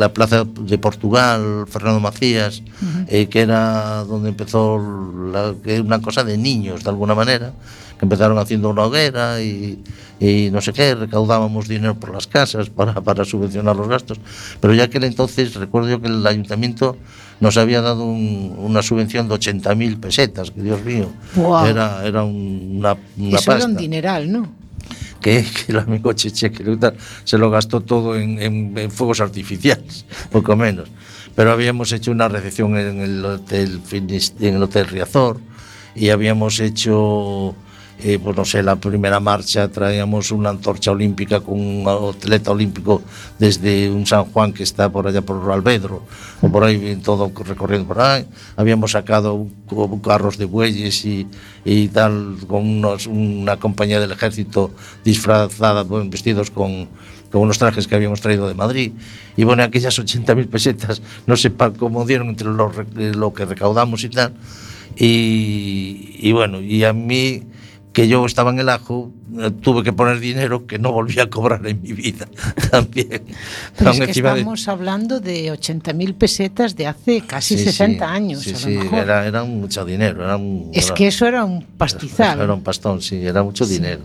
la plaza de Portugal, Fernando Macías, uh -huh. eh, que era donde empezó la, que una cosa de niños, de alguna manera, uh que empezaron haciendo una hoguera y, y no sé qué, recaudábamos dinero por las casas para, para subvencionar los gastos. Pero ya aquel entonces recuerdo yo que el ayuntamiento nos había dado un- una subvención de 80.000 pesetas, que Dios mío, Guau. era, era un- una, una Eso era pasta. un dineral, ¿no? que, que el amigo Cheche que se lo gastó todo en, en, en, fuegos artificiales, poco menos. Pero habíamos hecho una recepción en el hotel, en el hotel Riazor y habíamos hecho eh, pues, no sei, la primeira marcha traíamos unha antorcha olímpica con un atleta olímpico desde un San Juan que está por allá por Albedro, ou por aí todo recorrendo por aí. Habíamos sacado carros de bueyes e, e tal con unos, una compañía del ejército disfrazada, bueno, vestidos con con unos trajes que habíamos traído de Madrid. Y bueno, aquellas 80.000 pesetas, no sé cómo dieron entre lo, lo que recaudamos y tal. Y, y bueno, y a mí que yo estaba en el ajo, eh, tuve que poner dinero que no volví a cobrar en mi vida también. Pero es que estamos de... hablando de 80.000 pesetas de hace casi sí, 60 sí, años. Sí, a sí, lo mejor. Era, era mucho dinero. Era un, es era, que eso era un pastizal. Era un pastón, sí, era mucho dinero.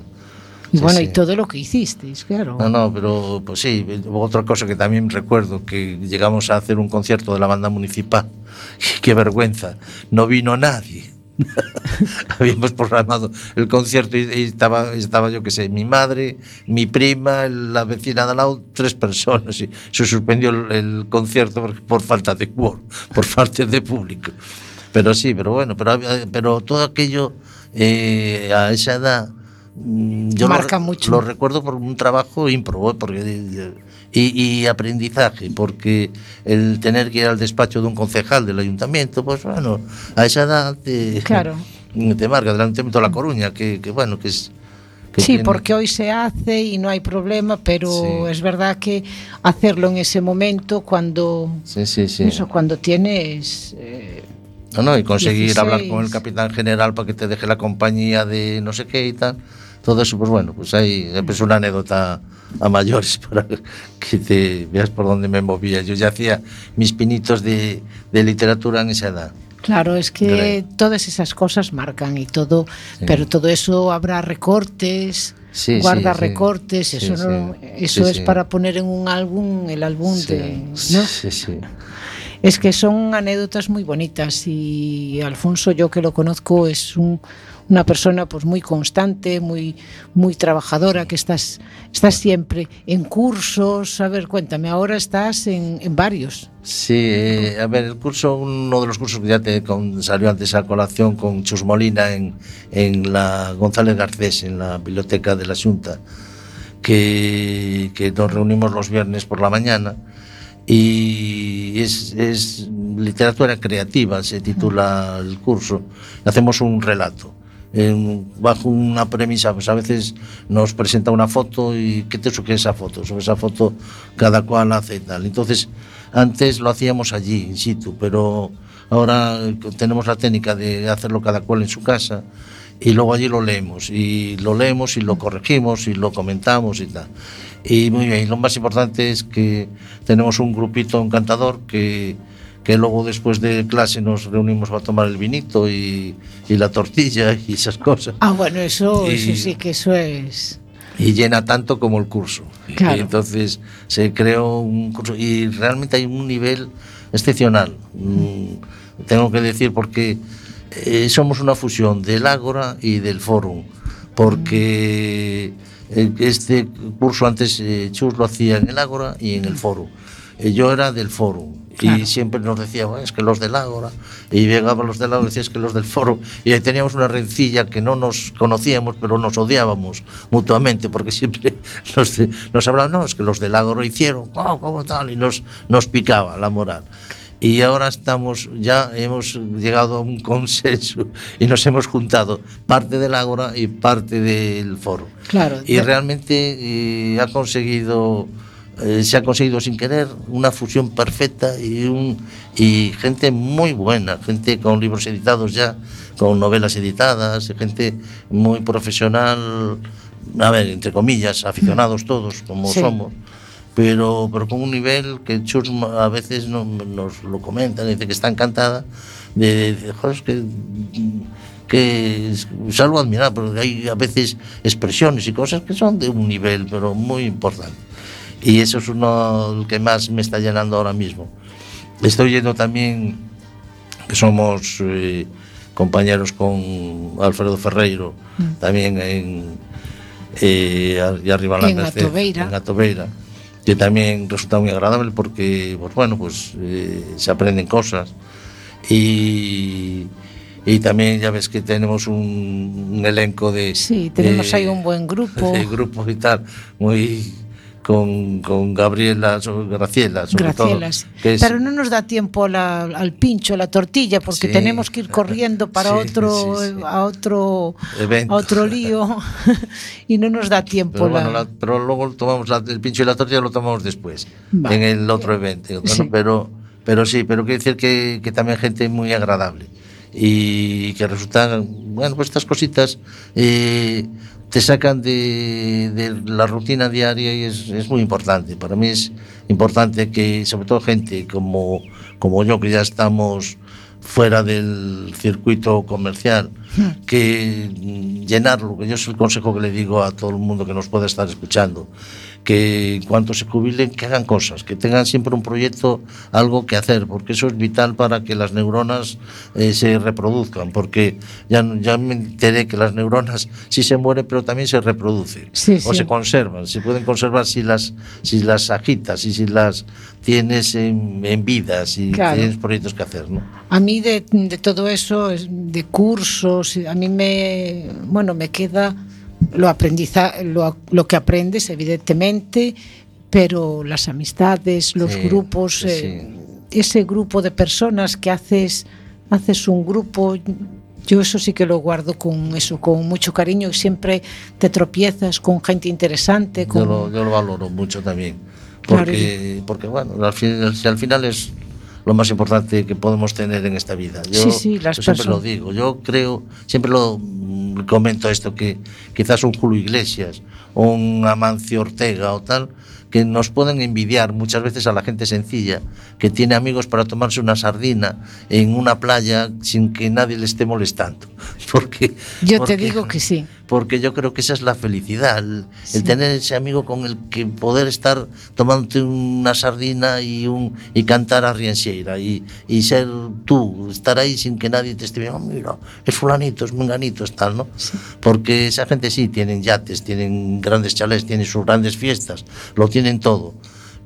Y bueno, y todo lo que hicisteis, claro. No, no, pero pues sí, otra cosa que también recuerdo, que llegamos a hacer un concierto de la banda municipal, qué vergüenza, no vino nadie habíamos programado el concierto y, y, estaba, estaba yo que sé, mi madre, mi prima, la vecina de al lado, tres personas y se suspendió el, el concierto por, por, falta de quórum, por falta de público. Pero sí, pero bueno, pero, pero todo aquello eh, a esa edad mm, yo Marca lo, mucho. lo recuerdo por un trabajo ímprobo, porque y, y, aprendizaje, porque el tener que ir al despacho de un concejal del ayuntamiento, pues bueno, a esa edad te, claro. te marca del ayuntamiento de La Coruña, que, que bueno, que es... Que sí, tiene... porque hoy se hace y no hay problema, pero sí. es verdad que hacerlo en ese momento cuando, sí, sí, sí. Eso, cuando tienes... Eh, no, no, y conseguir 16. hablar con el capitán general para que te deje la compañía de no sé qué y tal. Todo eso, pues bueno, pues ahí es una anécdota a mayores para que te veas por dónde me movía. Yo ya hacía mis pinitos de, de literatura en esa edad. Claro, es que Grey. todas esas cosas marcan y todo, sí. pero todo eso habrá recortes, sí, guarda sí, recortes, eso no, eso es para poner en un álbum, el álbum de, ¿no? Sí, sí. Es que son anécdotas muy bonitas y Alfonso, yo que lo conozco, es un, una persona pues muy constante, muy, muy trabajadora, que estás, estás siempre en cursos. A ver, cuéntame, ahora estás en, en varios. Sí, eh, a ver, el curso, uno de los cursos que ya te con, salió antes a colación con Chus Molina en, en la González Garcés, en la biblioteca de la Junta, que, que nos reunimos los viernes por la mañana y es, es, literatura creativa, se titula el curso. Hacemos un relato. en, bajo unha premisa, pois pues a veces nos presenta unha foto e que te que esa foto, sobre esa foto cada cual hace tal. Entonces, antes lo hacíamos allí, in situ, pero ahora tenemos la técnica de hacerlo cada cual en su casa y luego allí lo leemos, y lo leemos y lo corregimos y lo comentamos y tal. Y muy bien, lo más importante es que tenemos un grupito encantador que que luego después de clase nos reunimos para tomar el vinito y, y la tortilla y esas cosas. Ah, bueno, eso, y, eso sí que eso es... Y llena tanto como el curso. Claro. Y entonces se creó un curso y realmente hay un nivel excepcional. Mm, tengo que decir porque eh, somos una fusión del Ágora y del Fórum, porque... Mm este curso antes eh, Chus lo hacía en el Ágora y en el Foro. Eh, yo era del Foro claro. y siempre nos decía, bueno, es que los del Ágora, y llegaban los del Ágora y decía, es que los del Foro, y ahí teníamos una rencilla que no nos conocíamos, pero nos odiábamos mutuamente, porque siempre nos, nos hablaban, no, es que los del Ágora hicieron, oh, como tal, y nos, nos picaba la moral. Y ahora estamos ya hemos llegado a un consenso y nos hemos juntado parte del Ágora y parte del foro. Claro y realmente eh, ha conseguido eh, se ha conseguido sin querer una fusión perfecta y un y gente muy buena gente con libros editados ya con novelas editadas gente muy profesional a ver entre comillas aficionados todos como sí. somos pero, pero con un nivel que Chus a veces no, nos lo comenta, dice que está encantada de, de joder, que, es algo admirable, porque hay a veces expresiones y cosas que son de un nivel, pero muy importante. Y eso es uno que más me está llenando ahora mismo. Estoy yendo también, que somos eh, compañeros con Alfredo Ferreiro, mm. también en, eh, y arriba en la en Merced, Atobeira. en Atobeira, que también resulta muy agradable porque, pues bueno, pues eh, se aprenden cosas. Y, y también ya ves que tenemos un, un elenco de... Sí, tenemos de, ahí un buen grupo. De grupo y tal, muy con, con Gabriela, Graciela, sobre Gracielas. todo. que es- Pero no nos da tiempo la- al pincho, la tortilla, porque Sí. tenemos que ir corriendo para Sí, otro, sí, a otro, Evento. a otro lío y no nos da tiempo. Pero, la- bueno, la- pero luego tomamos la- el pincho y la tortilla lo tomamos después, Vale. en el otro evento. Pero, pero sí, pero quiero decir que, que también gente muy agradable y que resultan, bueno, pues estas cositas eh, te sacan de, de la rutina diaria y es, es, muy importante. Para mí es importante que, sobre todo gente como, como yo, que ya estamos fuera del circuito comercial, hmm. que llenarlo, que yo es el consejo que le digo a todo el mundo que nos pueda estar escuchando, que en cuanto se jubilen que hagan cosas, que tengan siempre un proyecto, algo que hacer, porque eso es vital para que las neuronas eh, se reproduzcan, porque ya, ya me enteré que las neuronas sí se mueren, pero también se reproducen, sí, o sí. se conservan, se pueden conservar si las, si las agitas y si las tienes en, en vida, si claro. tienes proyectos que hacer. ¿no? A mí de, de todo eso, de cursos, a mí me, bueno, me queda lo aprendiza, lo, lo que aprendes, evidentemente, pero las amistades, los Sí, grupos, sí, eh, ese grupo de personas que haces, haces un grupo. Yo eso sí que lo guardo con eso, con mucho cariño y siempre te tropiezas con gente interesante, con Yo lo, yo lo valoro mucho también. Claro, Porque, porque bueno, al, si al final es lo más importante que podemos tener en esta vida. Yo, Sí, sí, las yo siempre lo digo. Yo creo, siempre lo mm, comento esto, que quizás un Julio Iglesias un Amancio Ortega o tal, que nos pueden envidiar muchas veces a la gente sencilla, que tiene amigos para tomarse una sardina en una playa sin que nadie le esté molestando. Porque, Yo porque- te digo que sí. porque yo creo que esa es la felicidad, el, el tener ese amigo con el que poder estar tomándote una sardina y, un, y cantar a Rienseira y, y ser tú, estar ahí sin que nadie te esté viendo, "Oh, mira, es fulanito, es menganito, es tal, ¿no? Porque esa gente sí, tienen yates, tienen grandes chalés, tienen sus grandes fiestas, lo tienen todo.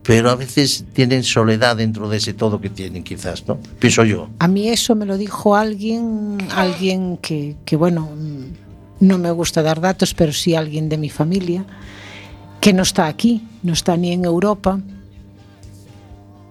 pero a veces tienen soledad dentro de ese todo que tienen quizás, ¿no? Pienso yo. A mí eso me lo dijo alguien, alguien que, que bueno, mm, no me gusta dar datos, pero sí alguien de mi familia, que no está aquí, no está ni en Europa,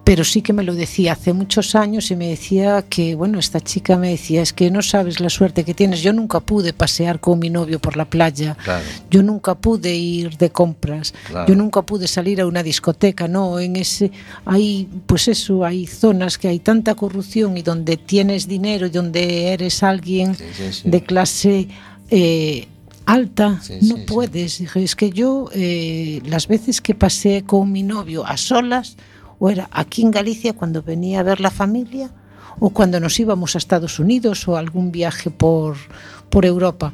pero sí que me lo decía hace muchos años y me decía que, bueno, esta chica me decía, es que no sabes la suerte que tienes. Yo nunca pude pasear con mi novio por la playa, Claro. yo nunca pude ir de compras, Claro. yo nunca pude salir a una discoteca, no, en ese hay pues eso, hay zonas que hay tanta corrupción y donde tienes dinero y donde eres alguien Sí, sí, sí. de clase eh, alta, Sí, no sí, puedes. Dije, es que yo eh, las veces que pasé con mi novio a solas, o era aquí en Galicia cuando venía a ver la familia, o cuando nos íbamos a Estados Unidos o algún viaje por, por Europa.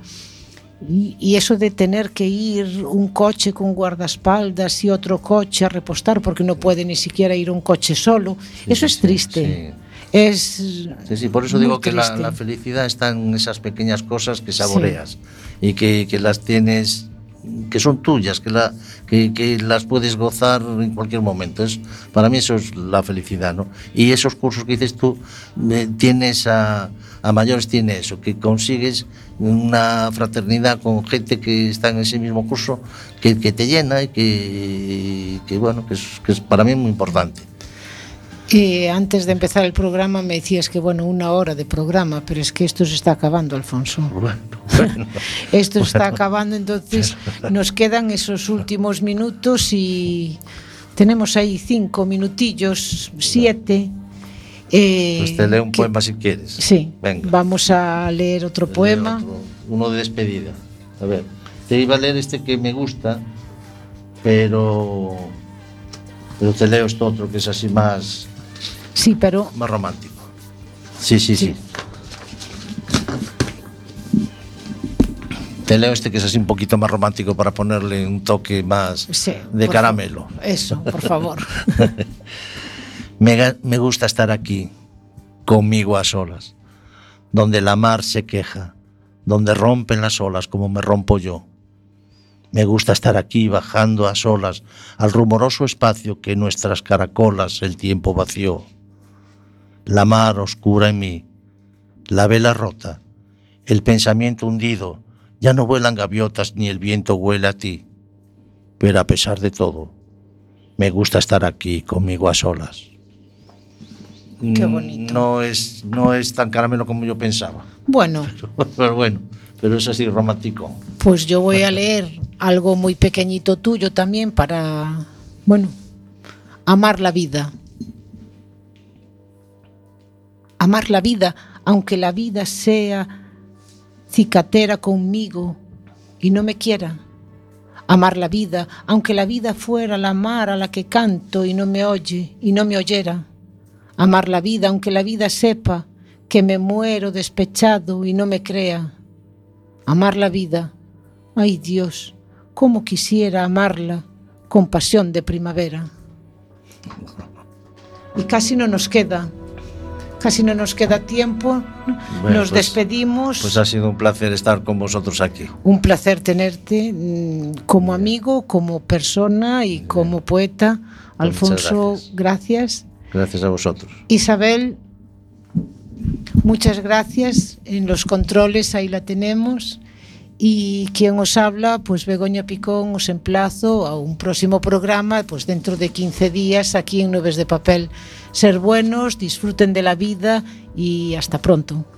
Y, y eso de tener que ir un coche con guardaespaldas y otro coche a repostar porque no puede ni siquiera ir un coche solo, Sí, eso sí, es sí, triste. Es Sí, sí, por eso digo que la, la felicidad está en esas pequeñas cosas que saboreas y que, que las tienes, que son tuyas, que, la, que, que, las puedes gozar en cualquier momento. Es, para mí eso es la felicidad, ¿no? Y esos cursos que dices tú, eh, tienes a, a, mayores, tiene eso, que consigues una fraternidad con gente que está en ese mismo curso, que, que te llena y que, que bueno, que es, que es para mí muy importante. Eh, antes de empezar el programa me decías que bueno, una hora de programa, pero es que esto se está acabando, Alfonso. Bueno, bueno. Esto se está acabando, entonces nos quedan esos últimos minutos y tenemos ahí cinco minutillos, siete. Eh, Pues te leo un que- poema si quieres. Sí, Venga. vamos a leer otro Te poema. otro, uno de despedida. A ver, te iba a leer este que me gusta, pero, pero te leo esto otro que es así más, Sí, pero más romántico. Sí, sí, sí, Sí. Te leo este que es así un poquito más romántico para ponerle un toque más sí, de caramelo. favor. Eso, por favor. Me, me gusta estar aquí, conmigo a solas, donde la mar se queja, donde rompen las olas como me rompo yo. Me gusta estar aquí bajando a solas al rumoroso espacio que nuestras caracolas el tiempo vació. La mar oscura en mí, la vela rota, el pensamiento hundido, ya no vuelan gaviotas ni el viento huele a ti. Pero a pesar de todo, me gusta estar aquí conmigo a solas. Qué bonito. No es, no es tan caramelo como yo pensaba. Bueno, Pero bueno, pero es así romántico. pues yo voy a leer algo muy pequeñito tuyo también para, bueno, amar la vida. Amar la vida, aunque la vida sea cicatera conmigo y no me quiera. Amar la vida, aunque la vida fuera la mar a la que canto y no me oye y no me oyera. Amar la vida, aunque la vida sepa que me muero despechado y no me crea. Amar la vida, ay Dios, cómo quisiera amarla con pasión de primavera. Y casi no nos queda, casi no nos queda tiempo. Bueno, nos pues- despedimos. Pues ha sido un placer estar con vosotros aquí. Un placer tenerte mm, como amigo, como persona y como poeta. Pues Alfonso, gracias. gracias. Gracias a vosotros. Isabel, muchas gracias. En los controles ahí la tenemos. E quen os habla, pois Begoña Picón, os emplazo a un próximo programa, pois dentro de 15 días aquí en Nubes de Papel. Ser buenos, disfruten de la vida e hasta pronto.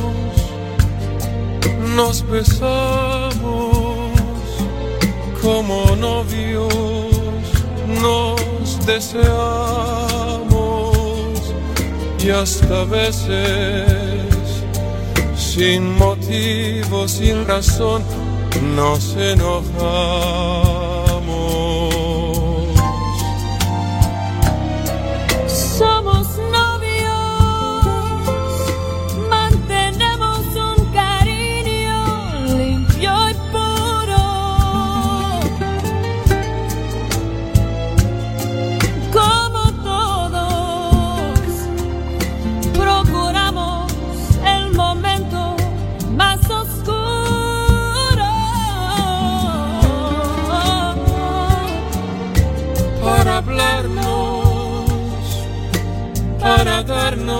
nos besamos como novios, nos deseamos y hasta veces sin motivo, sin razón, nos enojamos.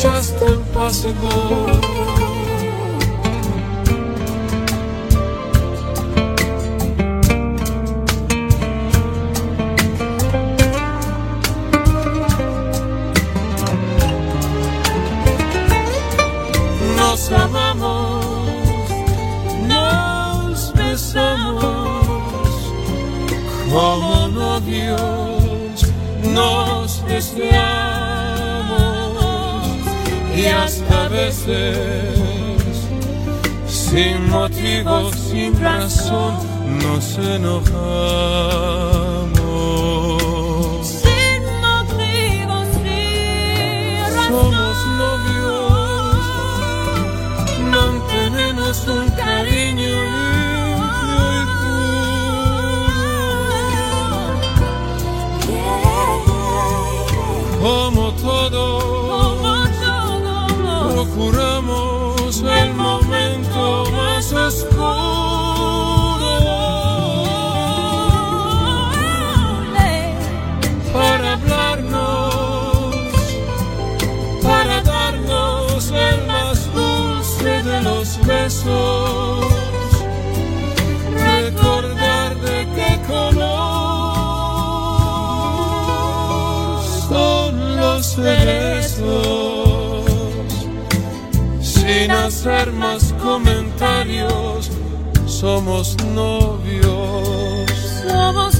Just impossible. Nos amamos, nos besamos como novios, nos deseamos y hasta veces sin motivo, sin razón nos enojamos. Besos, recordar de qué color son los cerezos, sin hacer más comentarios, somos novios. Somos